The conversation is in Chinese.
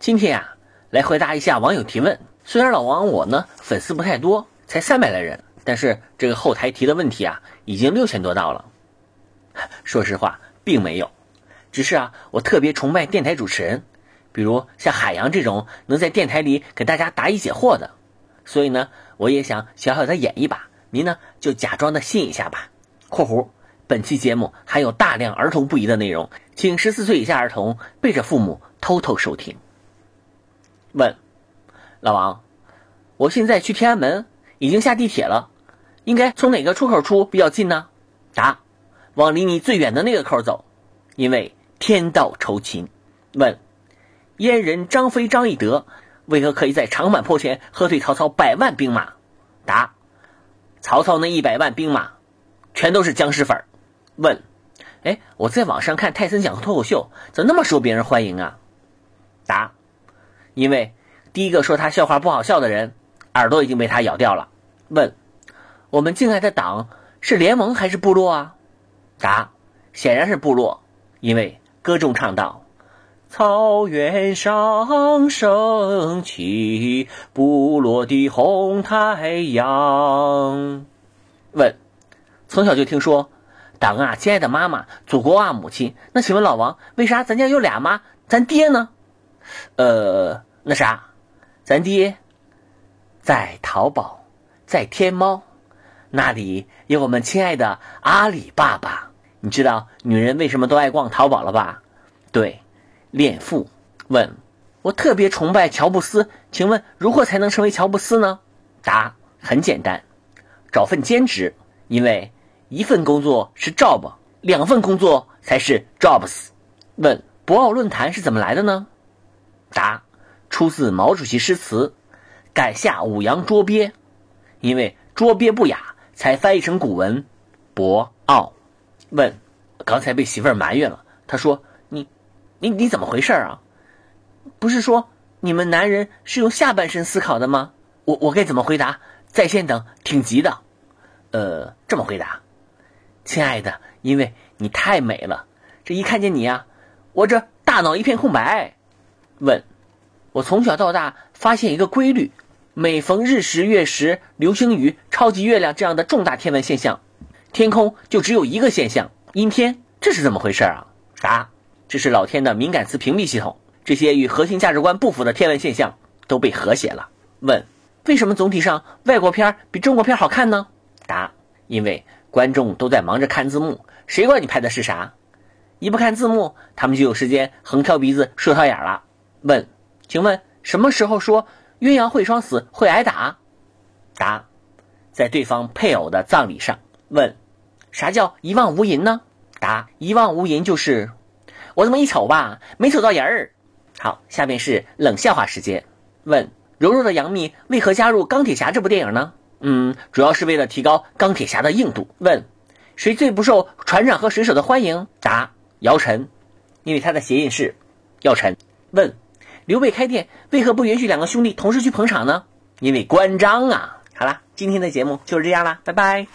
今天啊，来回答一下网友提问。虽然老王我呢粉丝不太多，才三百来人，但是这个后台提的问题啊，已经六千多道了。说实话，并没有，只是啊，我特别崇拜电台主持人，比如像海洋这种能在电台里给大家答疑解惑的，所以呢，我也想小小的演一把，您呢就假装的信一下吧。（括弧）本期节目含有大量儿童不宜的内容，请十四岁以下儿童背着父母偷偷收听。问，老王，我现在去天安门，已经下地铁了，应该从哪个出口出比较近呢？答，往离你最远的那个口走，因为天道酬勤。问，燕人张飞张翼德为何可以在长坂坡前喝退曹操百万兵马？答，曹操那一百万兵马，全都是僵尸粉。问，哎，我在网上看泰森讲脱口秀，怎么那么受别人欢迎啊？答。因为第一个说他笑话不好笑的人，耳朵已经被他咬掉了。问：我们敬爱的党是联盟还是部落啊？答：显然是部落，因为歌中唱道：“草原上升起部落的红太阳。”问：从小就听说党啊，亲爱的妈妈，祖国啊，母亲。那请问老王，为啥咱家有俩妈？咱爹呢？呃，那啥，咱爹在淘宝，在天猫，那里有我们亲爱的阿里爸爸。你知道女人为什么都爱逛淘宝了吧？对，恋父。问，我特别崇拜乔布斯，请问如何才能成为乔布斯呢？答，很简单，找份兼职，因为一份工作是 job，两份工作才是 jobs。问，博鳌论坛是怎么来的呢？答：出自毛主席诗词，“改下五洋捉鳖”，因为捉鳖不雅，才翻译成古文“博傲”。问：刚才被媳妇儿埋怨了，他说：“你，你你怎么回事啊？不是说你们男人是用下半身思考的吗？”我我该怎么回答？在线等，挺急的。呃，这么回答：亲爱的，因为你太美了，这一看见你呀，我这大脑一片空白。问，我从小到大发现一个规律：每逢日食、月食、流星雨、超级月亮这样的重大天文现象，天空就只有一个现象——阴天。这是怎么回事啊？答：这是老天的敏感词屏蔽系统，这些与核心价值观不符的天文现象都被和谐了。问：为什么总体上外国片比中国片好看呢？答：因为观众都在忙着看字幕，谁管你拍的是啥？一不看字幕，他们就有时间横挑鼻子竖挑眼了。问，请问什么时候说鸳鸯会双死会挨打？答，在对方配偶的葬礼上。问，啥叫一望无垠呢？答，一望无垠就是我这么一瞅吧，没瞅到人儿。好，下面是冷笑话时间。问，柔弱的杨幂为何加入钢铁侠这部电影呢？嗯，主要是为了提高钢铁侠的硬度。问，谁最不受船长和水手的欢迎？答，姚晨，因为他的谐音是姚晨。问。刘备开店为何不允许两个兄弟同时去捧场呢？因为关张啊！好了，今天的节目就是这样了，拜拜。